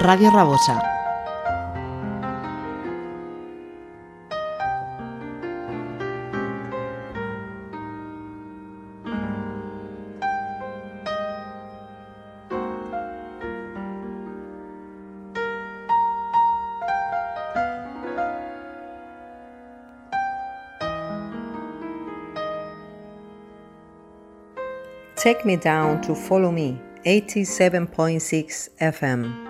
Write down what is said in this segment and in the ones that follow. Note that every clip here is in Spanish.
Radio Rabosa. Take me down to follow me, 87.6 FM.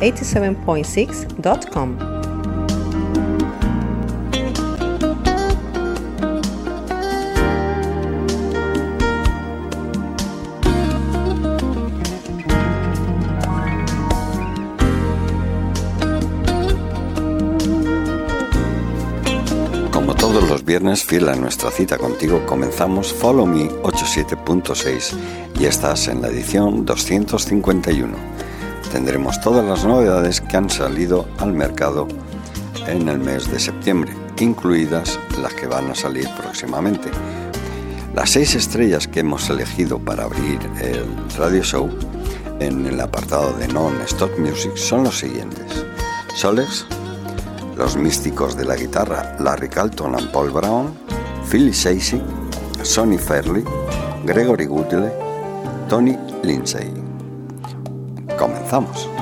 87.6.com. todos los viernes, fiel a nuestra cita contigo, comenzamos Follow Me 87.6 y estás en la edición 251. Tendremos todas las novedades que han salido al mercado en el mes de septiembre, incluidas las que van a salir próximamente. Las seis estrellas que hemos elegido para abrir el radio show en el apartado de Non-Stop Music son los siguientes. Solex, los místicos de la guitarra Larry Carlton y Paul Brown, Philly Shacey, Sonny Fairley, Gregory Goodley, Tony Lindsay. Comenzamos.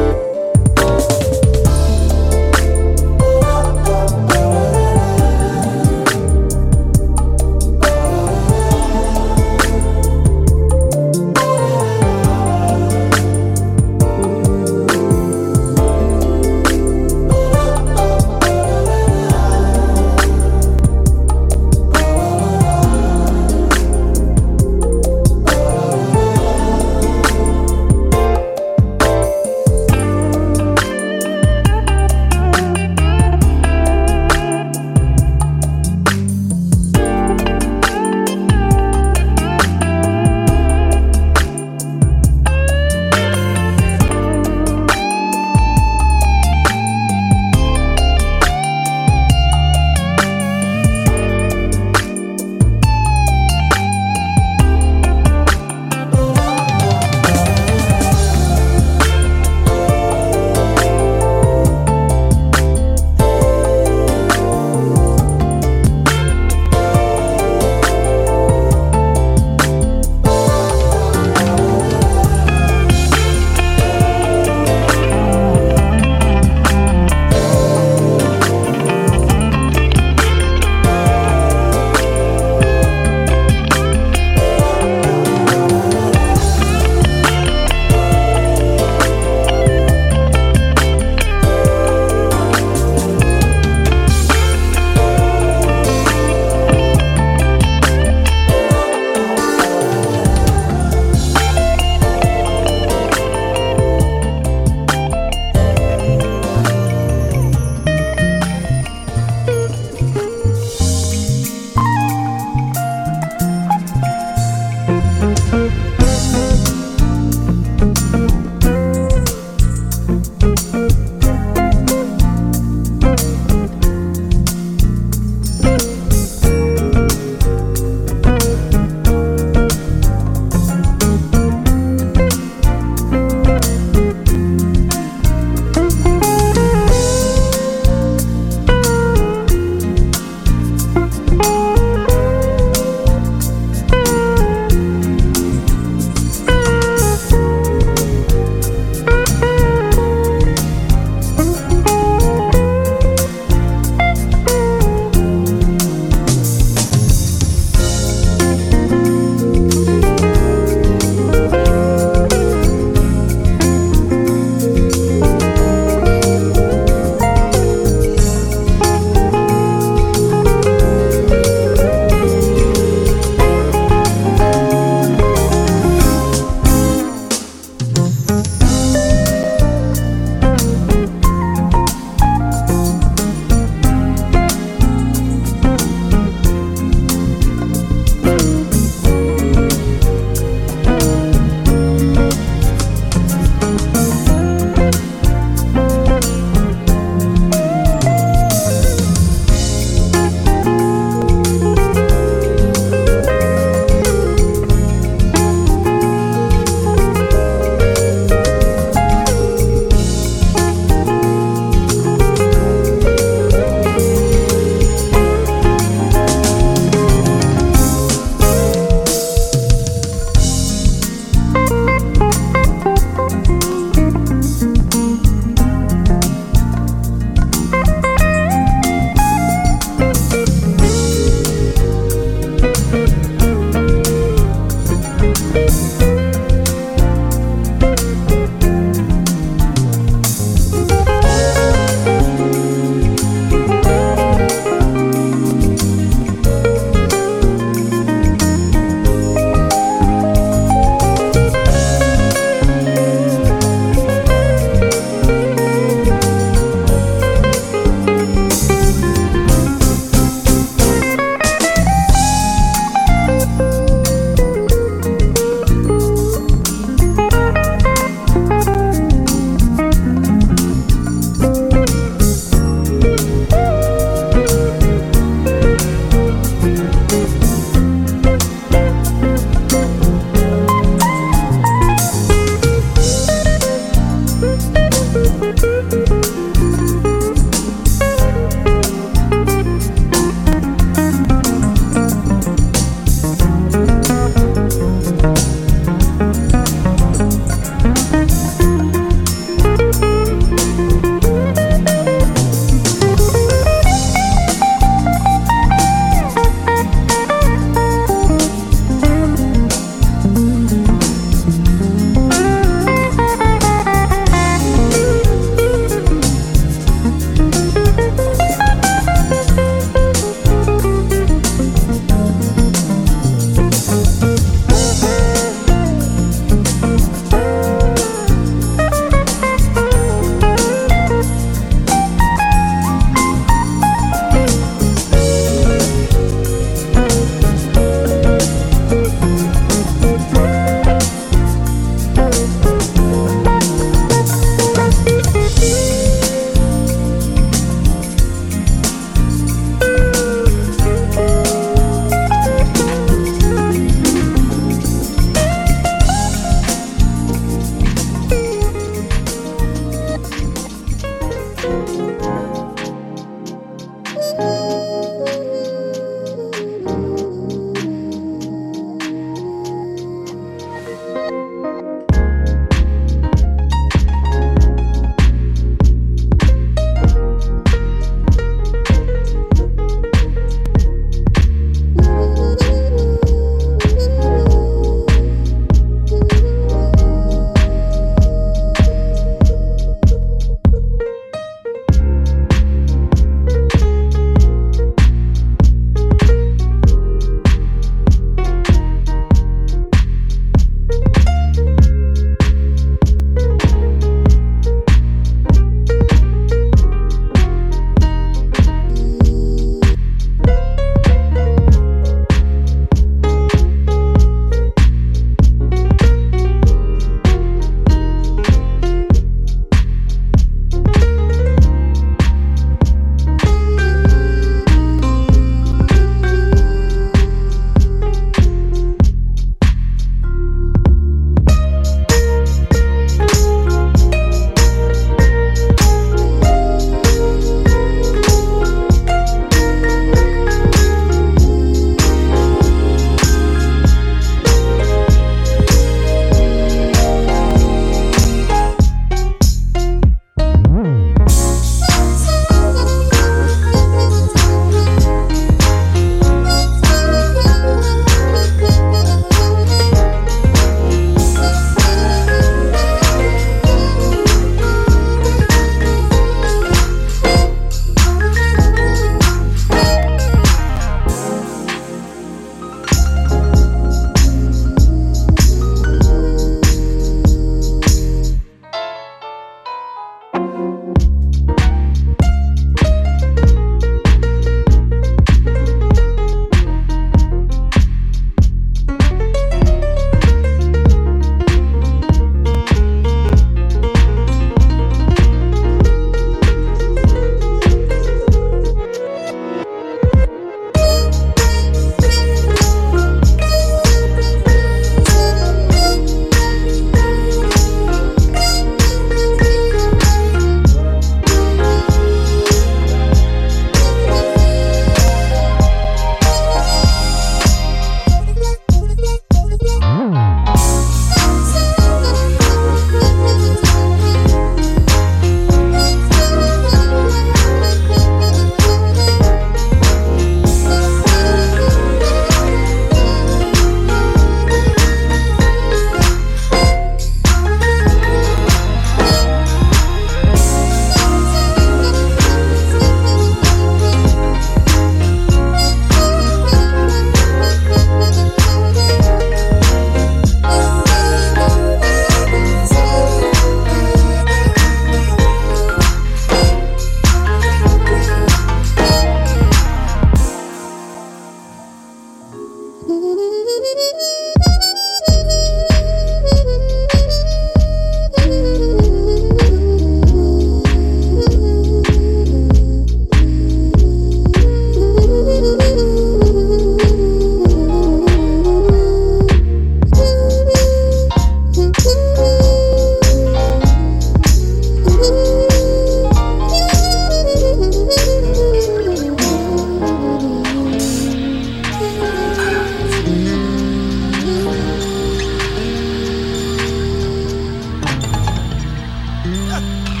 起 来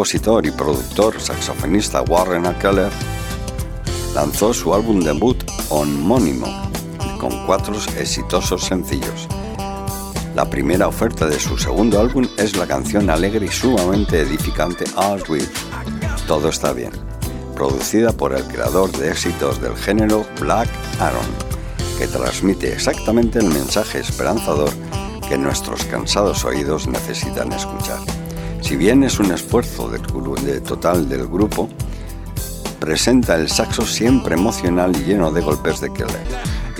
compositor y productor saxofonista Warren Keller lanzó su álbum debut homónimo con cuatro exitosos sencillos. La primera oferta de su segundo álbum es la canción alegre y sumamente edificante All With. Todo está bien, producida por el creador de éxitos del género Black Aaron que transmite exactamente el mensaje esperanzador que nuestros cansados oídos necesitan escuchar. Si bien es un esfuerzo total del grupo, presenta el saxo siempre emocional y lleno de golpes de Keller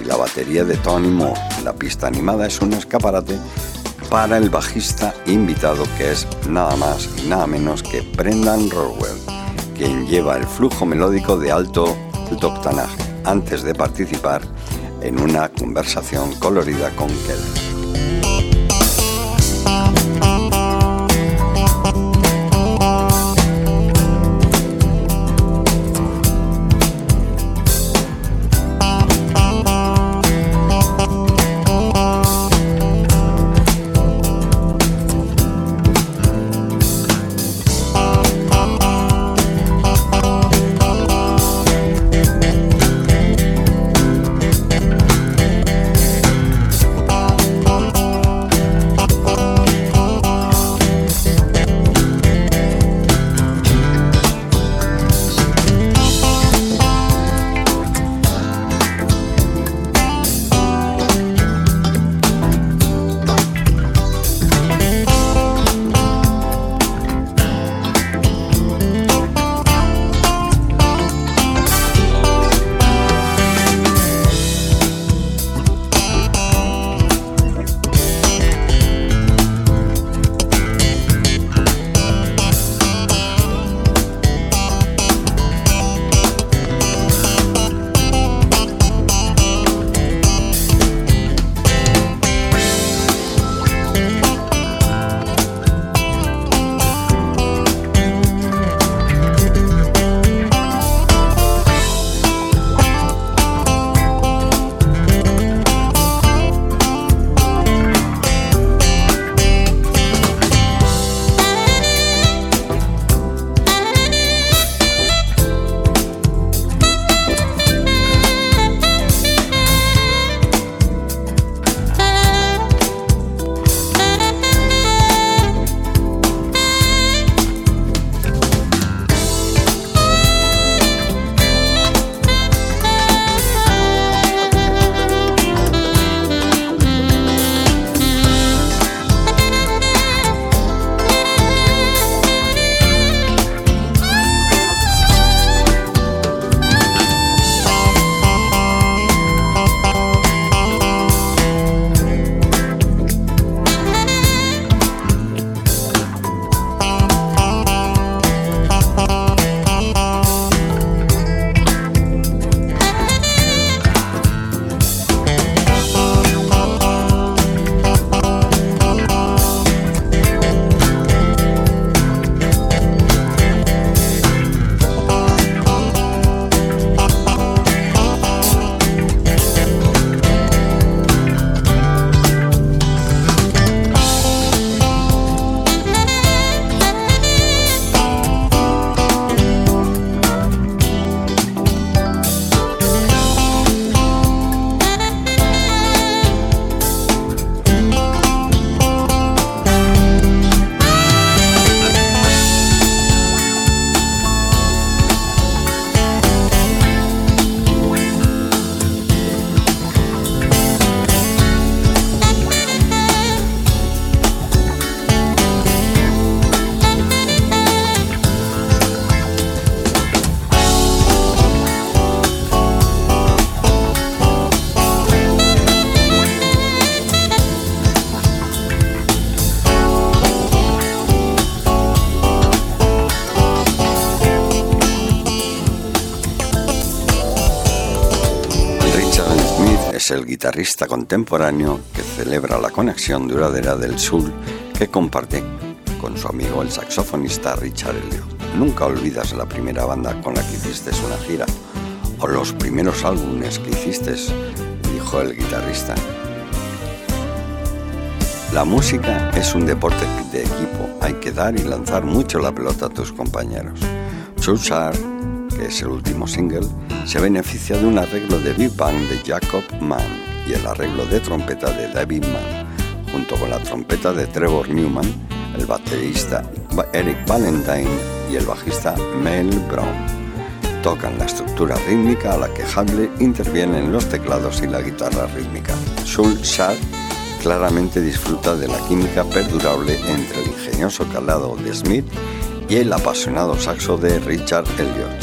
y la batería de Tony Moore. La pista animada es un escaparate para el bajista invitado que es nada más y nada menos que Brendan Rowell, quien lleva el flujo melódico de alto octanaje antes de participar en una conversación colorida con Keller. Guitarrista contemporáneo que celebra la conexión duradera del sur que comparte con su amigo el saxofonista Richard Elliot. Nunca olvidas la primera banda con la que hiciste una gira o los primeros álbumes que hiciste, dijo el guitarrista. La música es un deporte de equipo, hay que dar y lanzar mucho la pelota a tus compañeros. Chusar, que es el último single, se beneficia de un arreglo de Big Bang de Jacob Mann y el arreglo de trompeta de David Mann, junto con la trompeta de Trevor Newman, el baterista Eric Valentine y el bajista Mel Brown. tocan la estructura rítmica a la que Hable interviene en los teclados y la guitarra rítmica. Soul Shad claramente disfruta de la química perdurable entre el ingenioso calado de Smith y el apasionado saxo de Richard Elliot.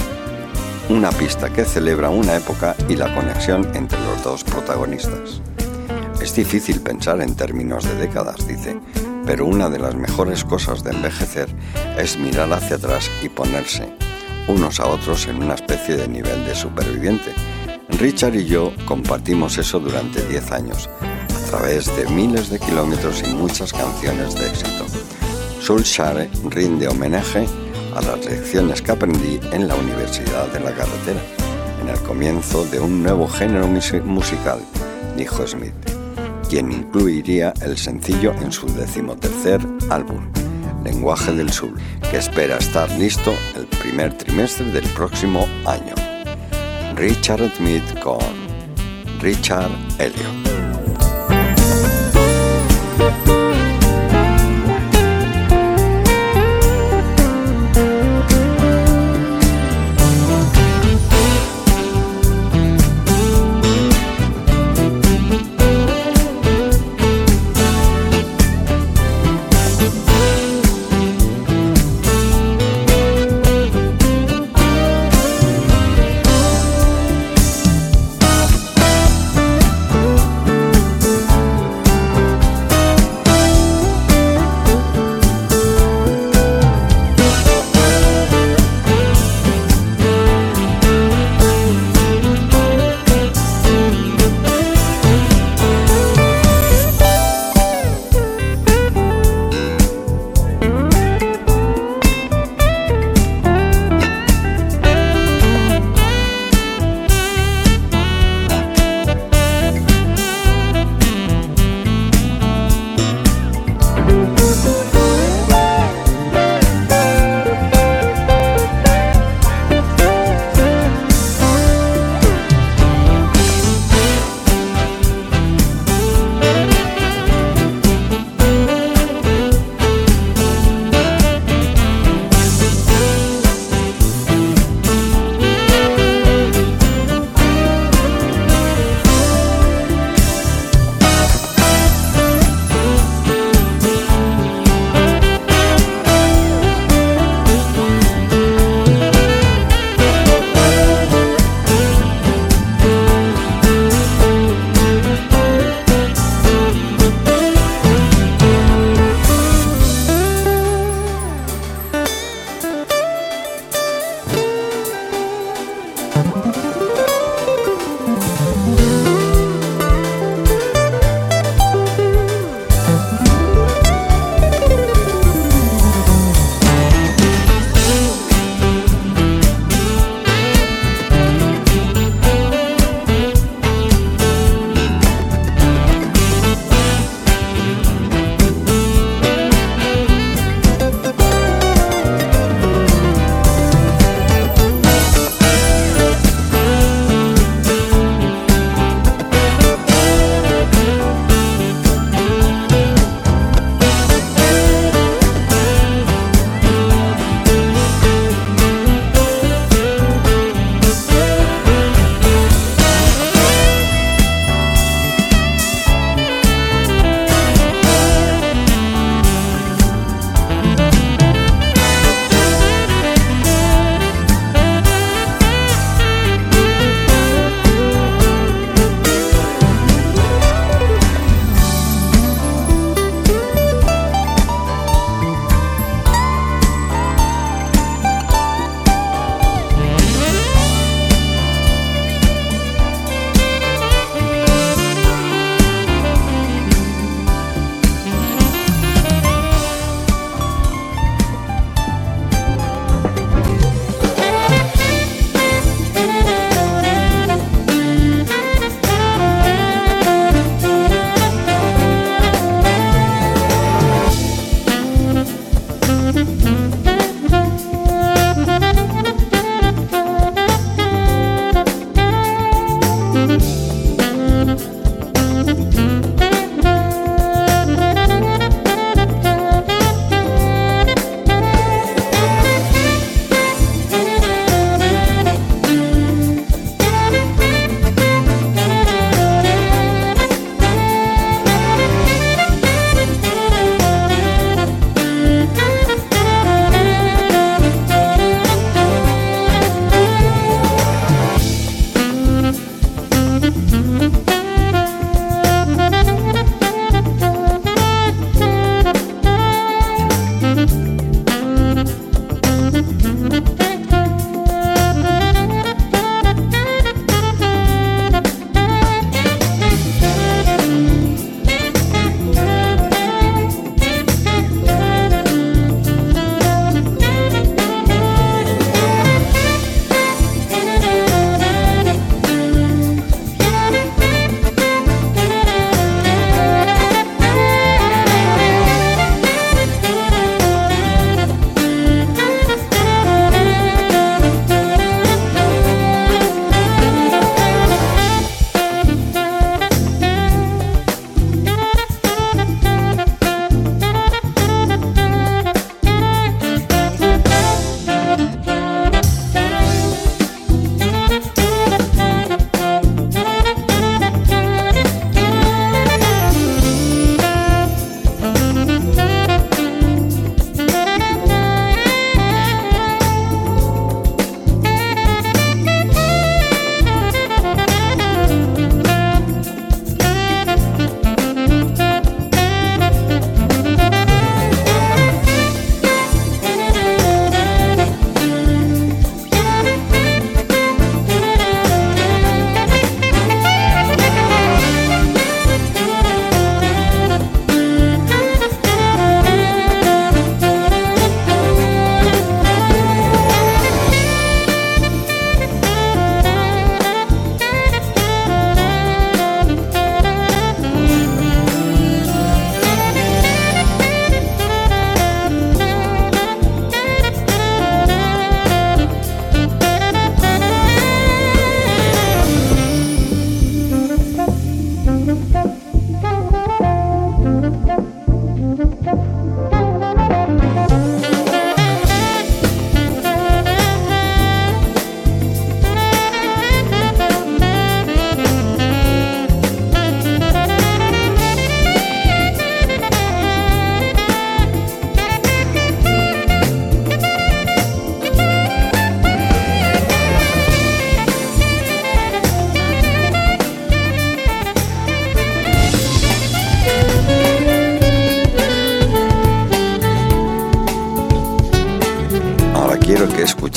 Una pista que celebra una época y la conexión entre los dos protagonistas. Es difícil pensar en términos de décadas, dice, pero una de las mejores cosas de envejecer es mirar hacia atrás y ponerse unos a otros en una especie de nivel de superviviente. Richard y yo compartimos eso durante 10 años, a través de miles de kilómetros y muchas canciones de éxito. Soul Share rinde homenaje a las lecciones que aprendí en la Universidad de la Carretera, en el comienzo de un nuevo género musical, dijo Smith, quien incluiría el sencillo en su decimotercer álbum, Lenguaje del Sur, que espera estar listo el primer trimestre del próximo año. Richard Smith con Richard Elliot.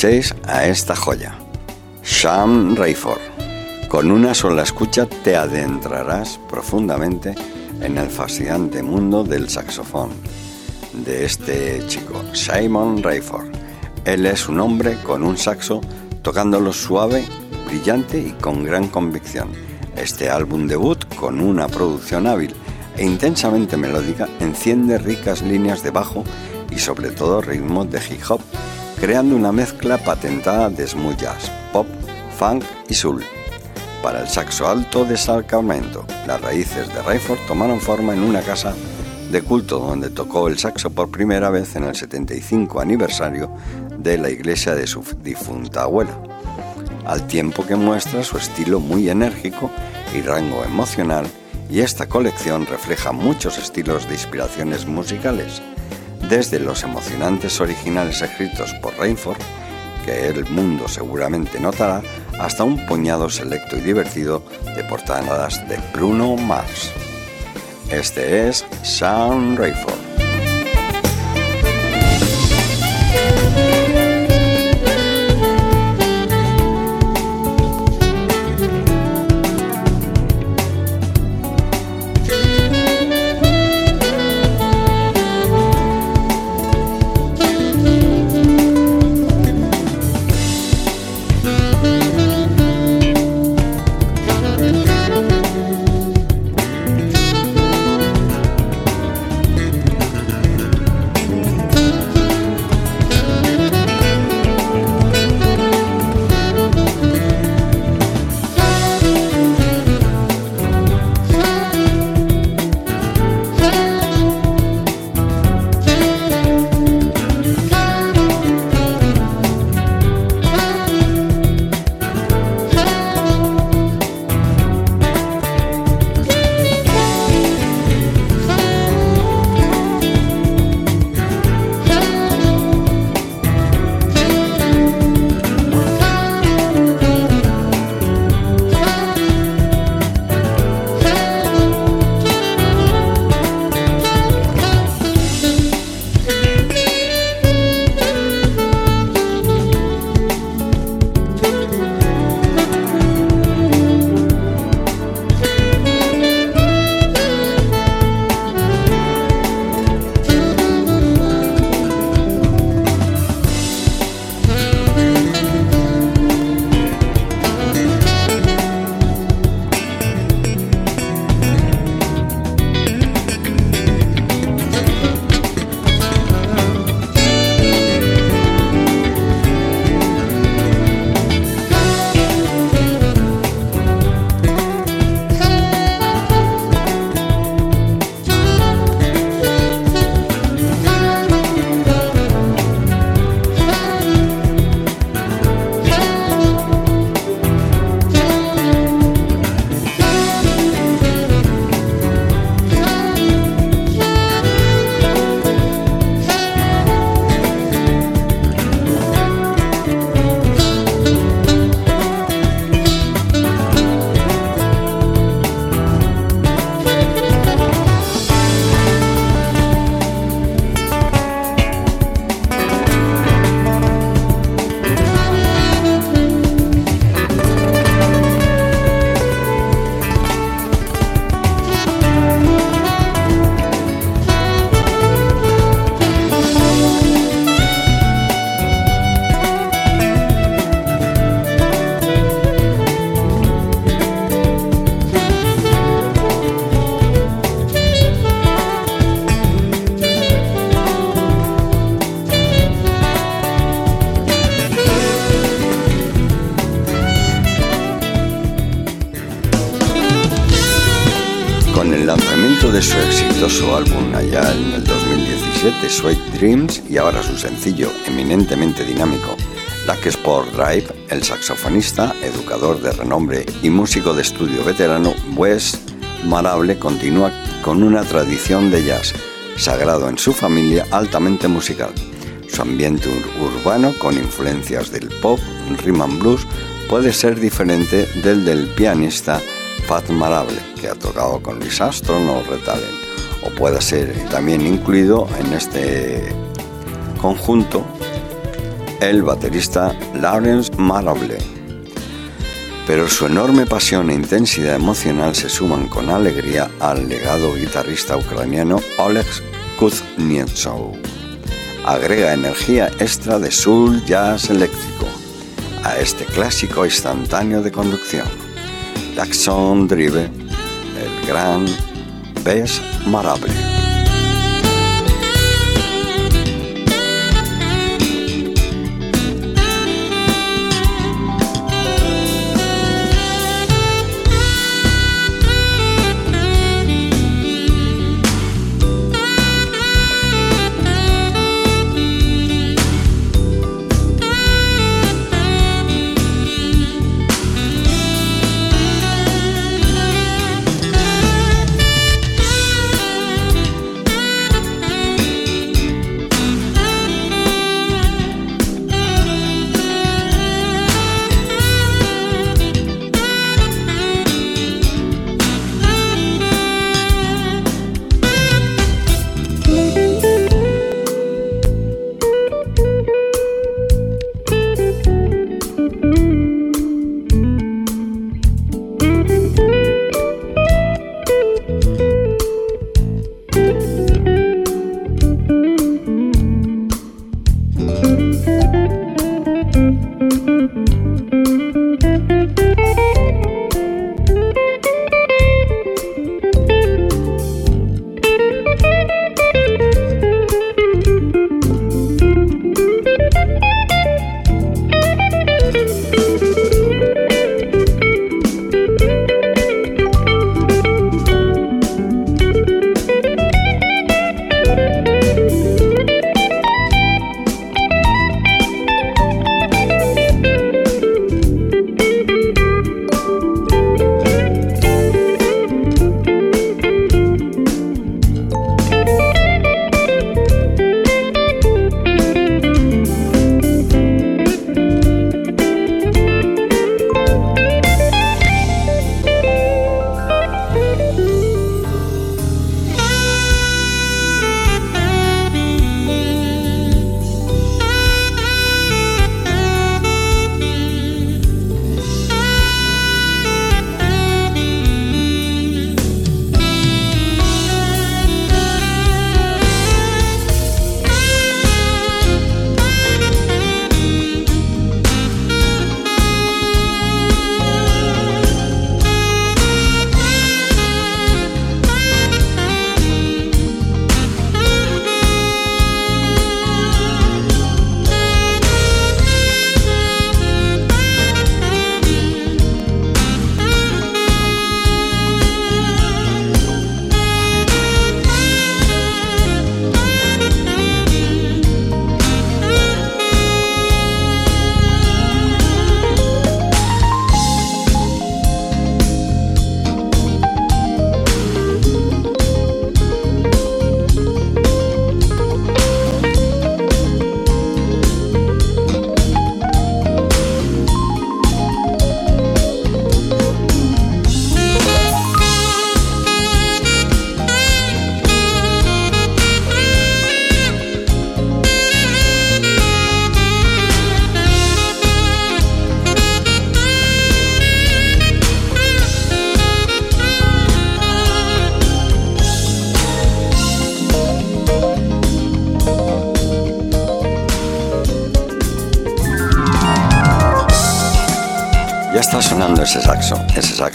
A esta joya, Sean Rayford. Con una sola escucha te adentrarás profundamente en el fascinante mundo del saxofón de este chico, Simon Rayford. Él es un hombre con un saxo tocándolo suave, brillante y con gran convicción. Este álbum debut, con una producción hábil e intensamente melódica, enciende ricas líneas de bajo y sobre todo ritmos de hip hop, creando una mezcla patentada de jazz, pop, funk y soul. Para el saxo alto de Sacramento, las raíces de Rayford tomaron forma en una casa de culto donde tocó el saxo por primera vez en el 75 aniversario de la iglesia de su difunta abuela, al tiempo que muestra su estilo muy enérgico y rango emocional y esta colección refleja muchos estilos de inspiraciones musicales, desde los emocionantes originales escritos por Rainford, que el mundo seguramente notará, hasta un puñado selecto y divertido de portadas de Bruno Mars. Este es Sound Rayford. su álbum allá en el 2017, Sweet Dreams, y ahora su sencillo eminentemente dinámico, Lack Sport Drive, el saxofonista, educador de renombre y músico de estudio veterano Wes Marable continúa con una tradición de jazz, sagrado en su familia, altamente musical. Su ambiente urbano, con influencias del pop, rhythm and blues, puede ser diferente del del pianista Pat Marable, que ha tocado con Louis Armstrong o Red o pueda ser también incluido en este conjunto el baterista Lawrence Marable. Pero su enorme pasión e intensidad emocional se suman con alegría al legado guitarrista ucraniano Oleg Kuznetsov. Agrega energía extra de soul jazz eléctrico a este clásico instantáneo de conducción. Jackson Drive, el gran Bess Marable.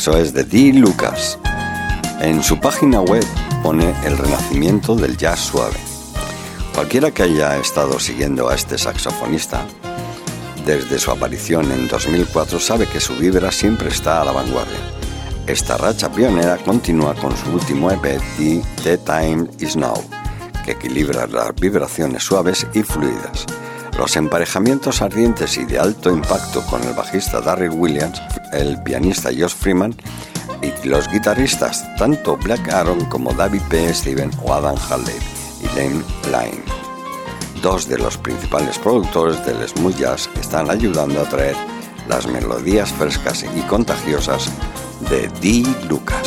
Saxo es de Dee Lucas. En su página web pone el renacimiento del jazz suave. Cualquiera que haya estado siguiendo a este saxofonista desde su aparición en 2004 sabe que su vibra siempre está a la vanguardia. Esta racha pionera continúa con su último EP, The Time Is Now, que equilibra las vibraciones suaves y fluidas. Los emparejamientos ardientes y de alto impacto con el bajista Darryl Williams el pianista Josh Freeman y los guitarristas tanto Black Aaron como David P. Steven o Adam Halley y Lane Line. Dos de los principales productores del smooth jazz están ayudando a traer las melodías frescas y contagiosas de D. Lucas.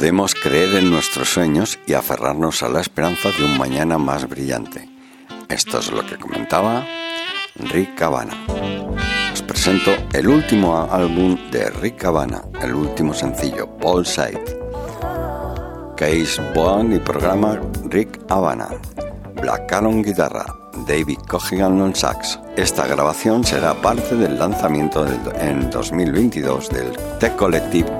Podemos creer en nuestros sueños y aferrarnos a la esperanza de un mañana más brillante. Esto es lo que comentaba Rick Cabana. Os presento el último álbum de Rick Cabana, el último sencillo, Paul Side. Case Bond y programa Rick Havana. Black Cannon guitarra, David Cogigan on sax. Esta grabación será parte del lanzamiento en 2022 del Tech Collective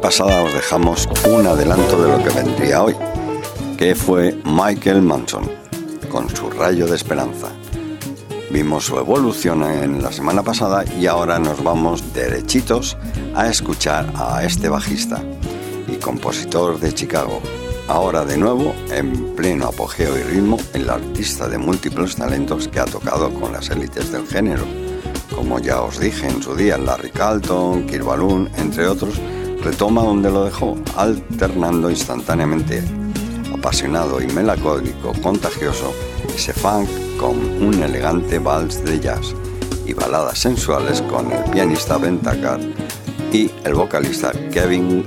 pasada os dejamos un adelanto de lo que vendría hoy, que fue Michael Manson, con su rayo de esperanza. Vimos su evolución en la semana pasada y ahora nos vamos derechitos a escuchar a este bajista y compositor de Chicago. Ahora de nuevo, en pleno apogeo y ritmo, el artista de múltiples talentos que ha tocado con las élites del género, como ya os dije en su día, Larry Carlton, Kirk Balloon, entre otros, retoma donde lo dejó, alternando instantáneamente apasionado y melancólico contagioso ese funk con un elegante vals de jazz y baladas sensuales con el pianista Ben Tucker y el vocalista Kevin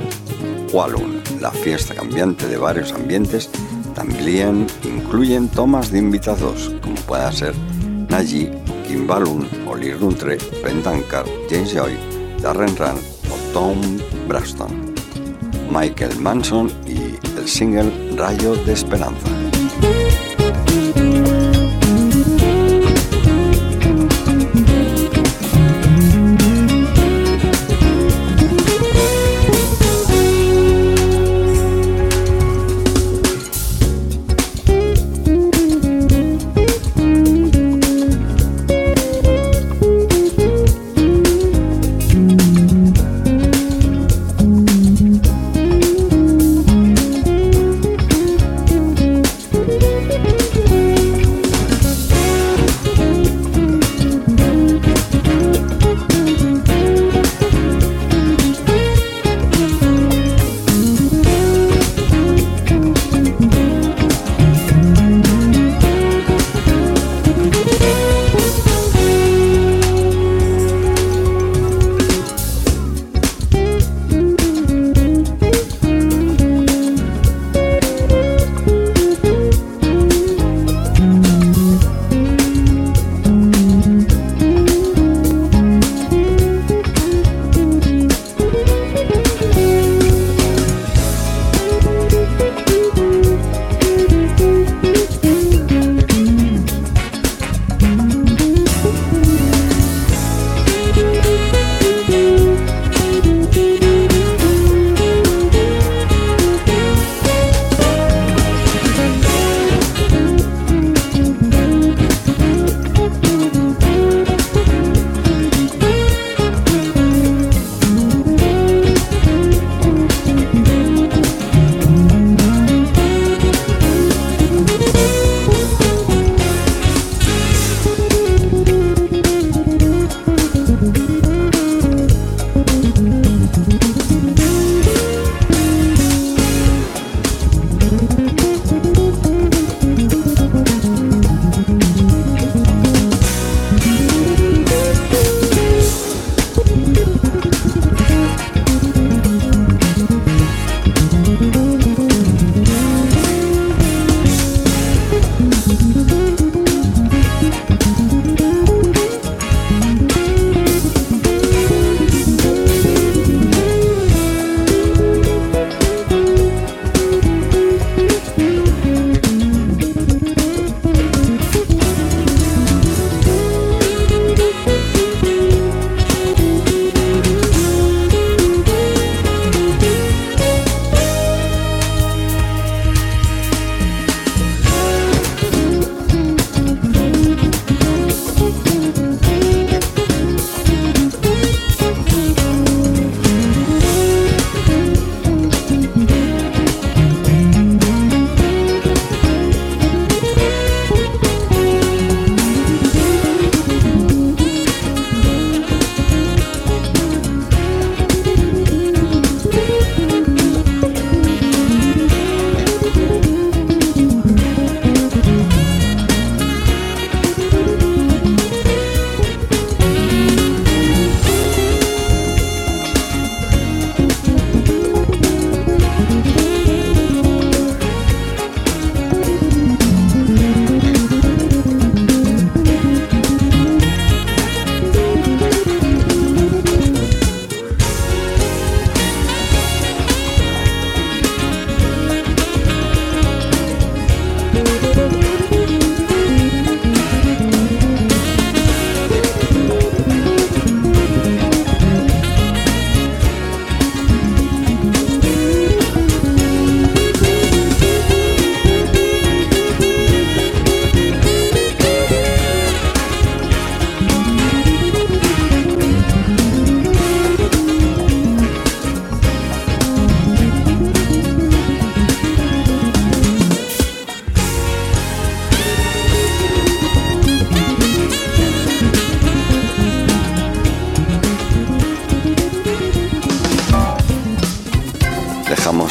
Wallun. La fiesta cambiante de varios ambientes también incluyen tomas de invitados, como pueda ser Naji, Kim Balloon, Oli Runtre, Ben Tucker, James Joy, Darren Rand Tom Braston, Michael Manson y el single Rayo de Esperanza.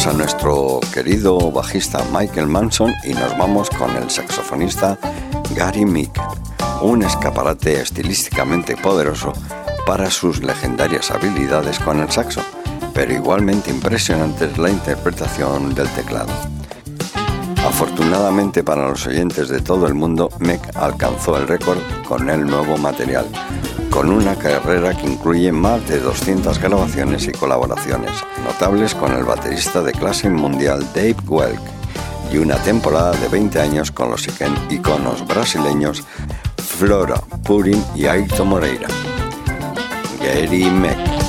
A nuestro querido bajista Michael Manson y nos vamos con el saxofonista Gary Mick, un escaparate estilísticamente poderoso para sus legendarias habilidades con el saxo, pero igualmente impresionante es la interpretación del teclado. Afortunadamente para los oyentes de todo el mundo, Mick alcanzó el récord con el nuevo material, con una carrera que incluye más de 200 grabaciones y colaboraciones, notables con el baterista de clase mundial Dave Welk, y una temporada de 20 años con los iconos brasileños Flora Purin y Ayrton Moreira. Gary Meck.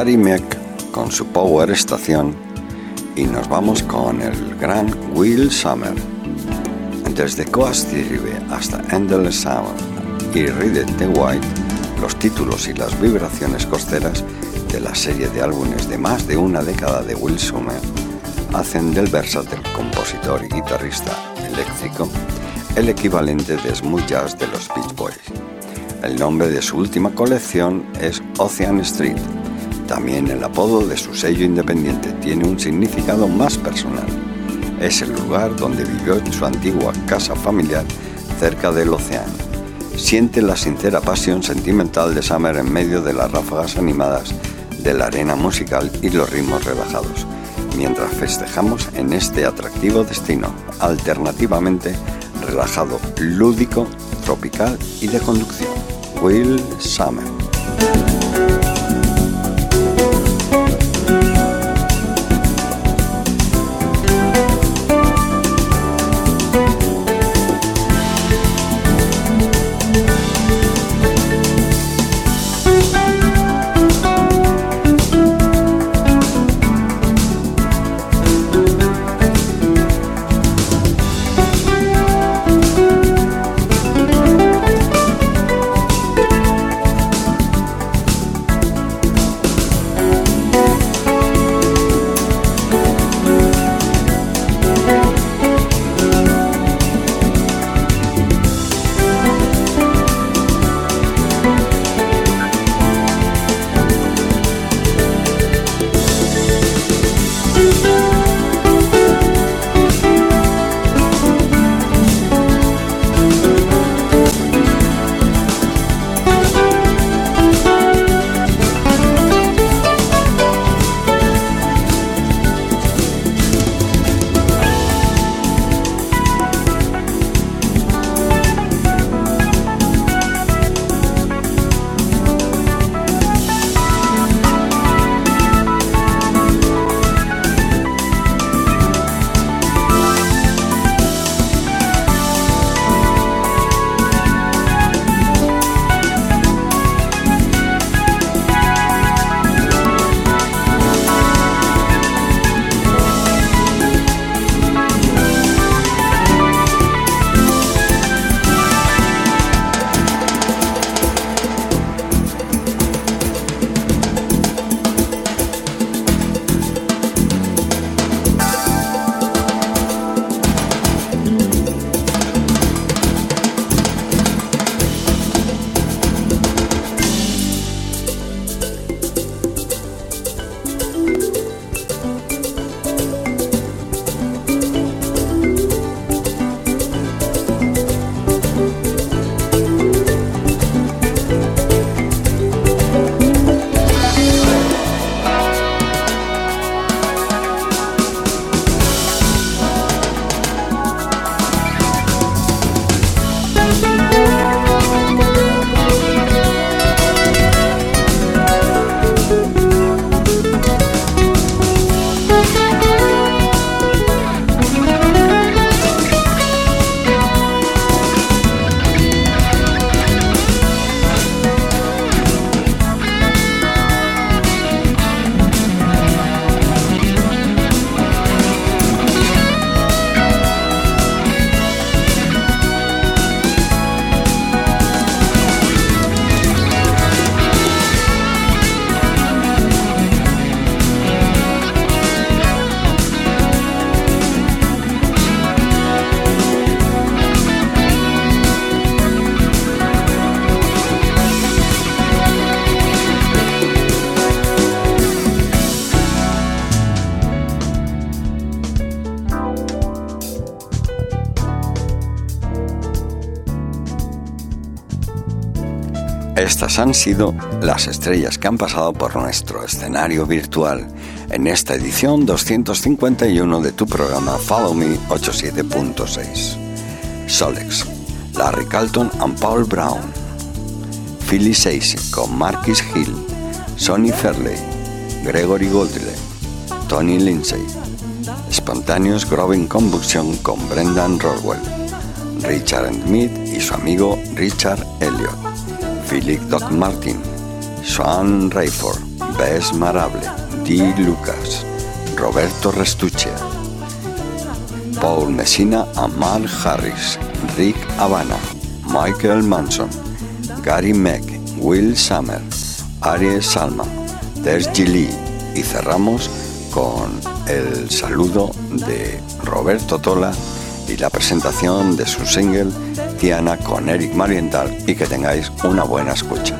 Gary Meck con su Power Estación y nos vamos con el gran Will Summer. Desde Coast River hasta Endless Sound y Read the White, los títulos y las vibraciones costeras de la serie de álbumes de más de una década de Will Summer hacen del versátil compositor y guitarrista eléctrico el equivalente de smooth jazz de los Beach Boys. El nombre de su última colección es Ocean Street también el apodo de su sello independiente tiene un significado más personal. Es el lugar donde vivió su antigua casa familiar cerca del océano. Siente la sincera pasión sentimental de Summer en medio de las ráfagas animadas de la arena musical y los ritmos relajados, mientras festejamos en este atractivo destino, alternativamente relajado, lúdico, tropical y de conducción. Will Summer. Estas han sido las estrellas que han pasado por nuestro escenario virtual en esta edición 251 de tu programa Follow Me 87.6. Solex, Larry Calton and Paul Brown, Philly Seise con Marquis Hill, Sonny Fairley, Gregory Goldley, Tony Lindsay, Spontaneous Growing Combustion con Brendan Roswell, Richard Smith y su amigo Richard Elliot, Philip Doc Martin, Swan Rayford, Bess Marable, Dee Lucas, Roberto Restuccia, Paul Messina Amal Harris, Rick Havana, Michael Manson, Gary Meck, Will Summer, Aries Salma, Terji Lee y cerramos con el saludo de Roberto Tola y la presentación de su single Tiana con Eric Marienthal y que tengáis una buena escucha.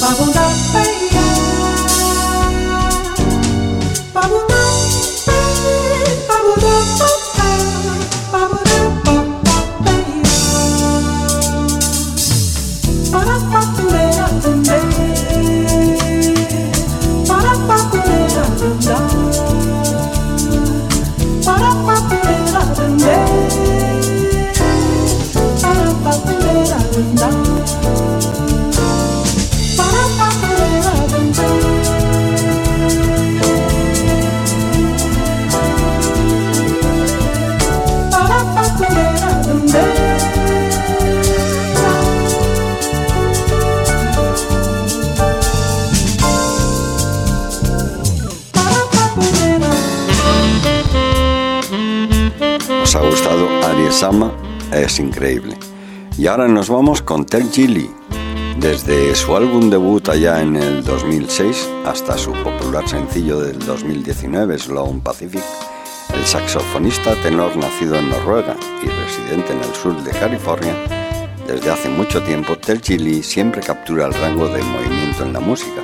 Babon es increíble. Y ahora nos vamos con Ted Gilly. Desde su álbum debut allá en el 2006 hasta su popular sencillo del 2019, Sloan Pacific, el saxofonista tenor nacido en Noruega y residente en el sur de California, desde hace mucho tiempo Ted Gilly siempre captura el rango de movimiento en la música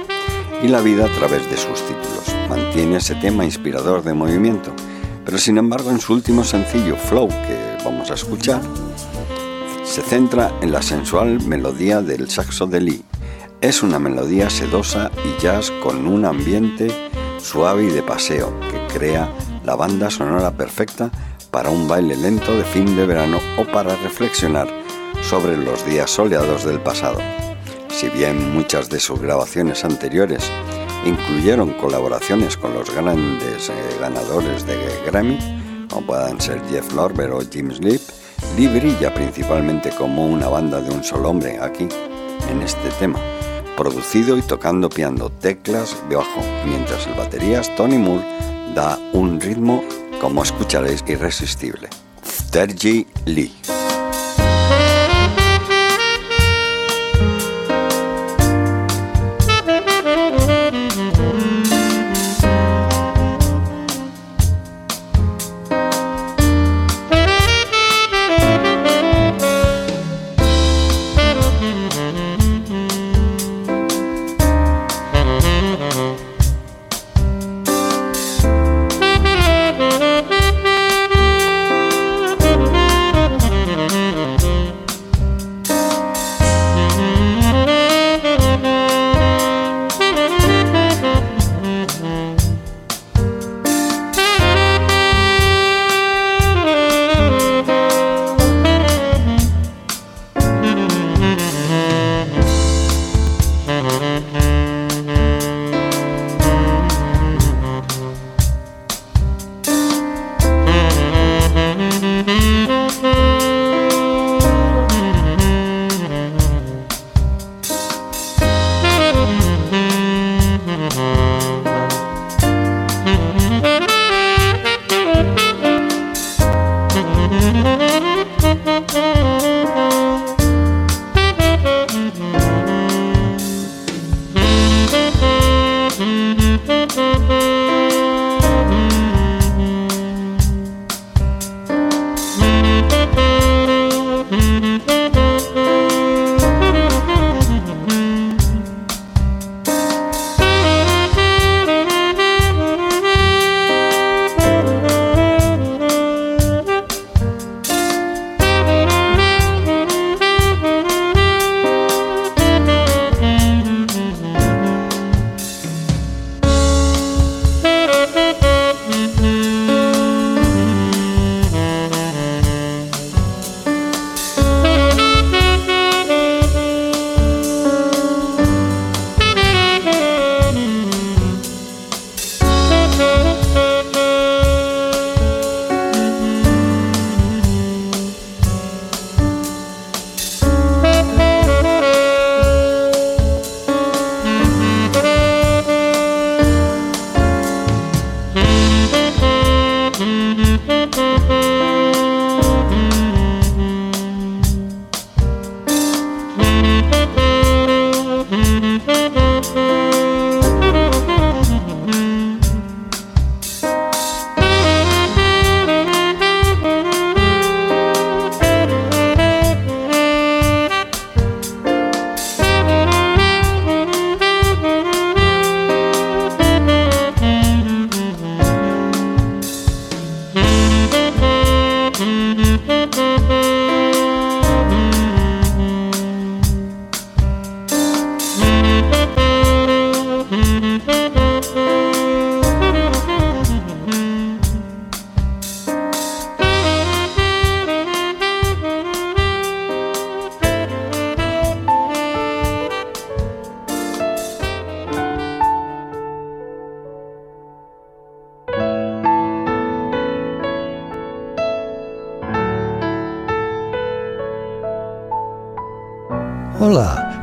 y la vida a través de sus títulos. Mantiene ese tema inspirador de movimiento, pero sin embargo en su último sencillo, Flow, que vamos a escuchar, se centra en la sensual melodía del saxo de Lee. Es una melodía sedosa y jazz con un ambiente suave y de paseo que crea la banda sonora perfecta para un baile lento de fin de verano o para reflexionar sobre los días soleados del pasado. Si bien muchas de sus grabaciones anteriores incluyeron colaboraciones con los grandes eh, ganadores de Grammy, como puedan ser Jeff Lorber o Jim Sleep, Lee brilla principalmente como una banda de un solo hombre aquí, en este tema, producido y tocando piano, teclas de bajo, mientras el batería es Tony Moore da un ritmo, como escucharéis, irresistible. Lee.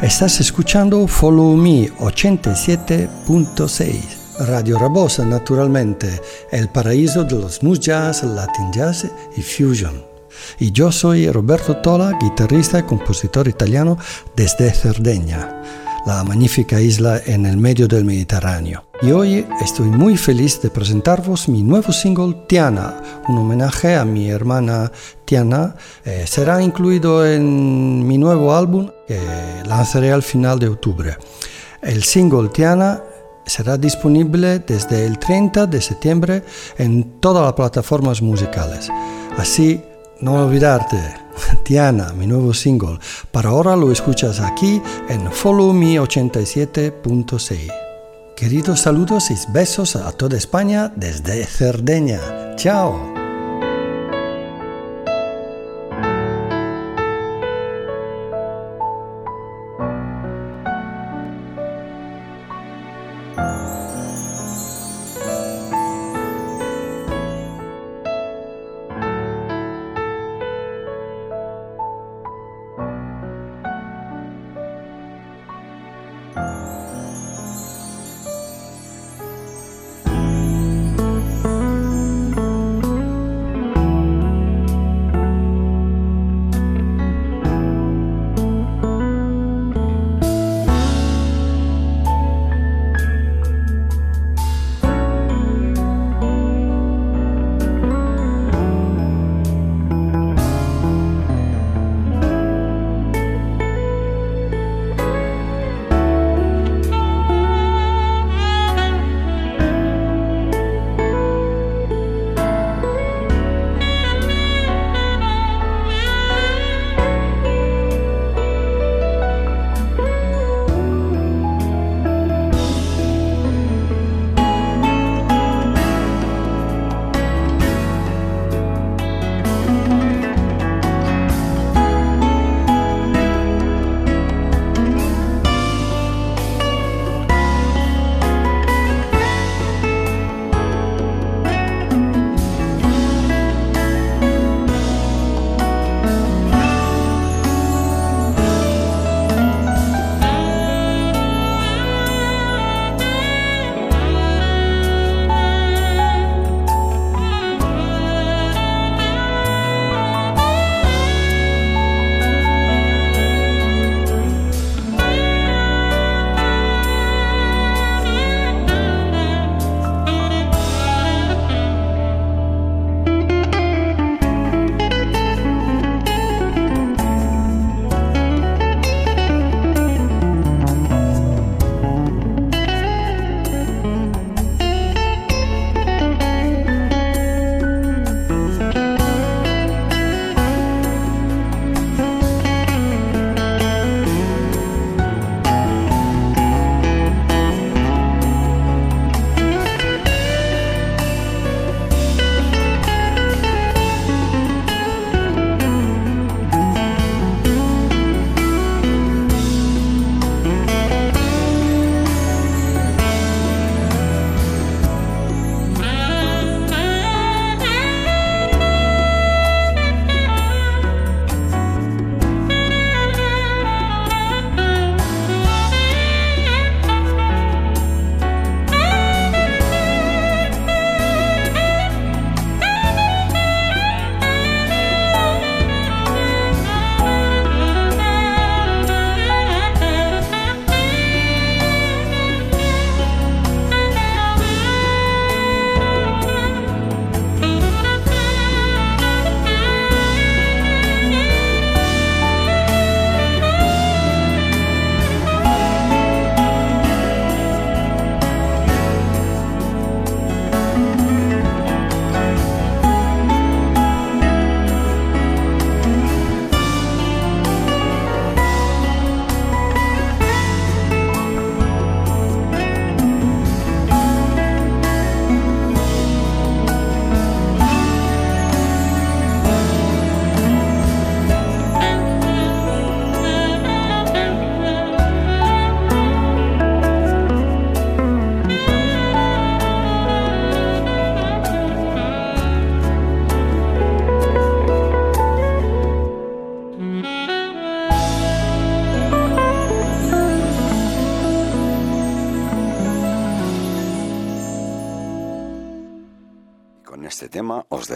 Estás escuchando Follow Me 87.6. Radio Rabosa, naturalmente, el paraíso de los smooth jazz, latin jazz y fusion. Y yo soy Roberto Tola, guitarrista y compositor italiano desde Cerdeña la magnífica isla en el medio del Mediterráneo. Y hoy estoy muy feliz de presentaros mi nuevo single Tiana, un homenaje a mi hermana Tiana. Eh, será incluido en mi nuevo álbum que lanzaré al final de octubre. El single Tiana será disponible desde el 30 de septiembre en todas las plataformas musicales. Así, no olvidarte, Tiana, mi nuevo single. Para ahora lo escuchas aquí en Follow Me 87.6. Queridos saludos y besos a toda España desde Cerdeña. Chao.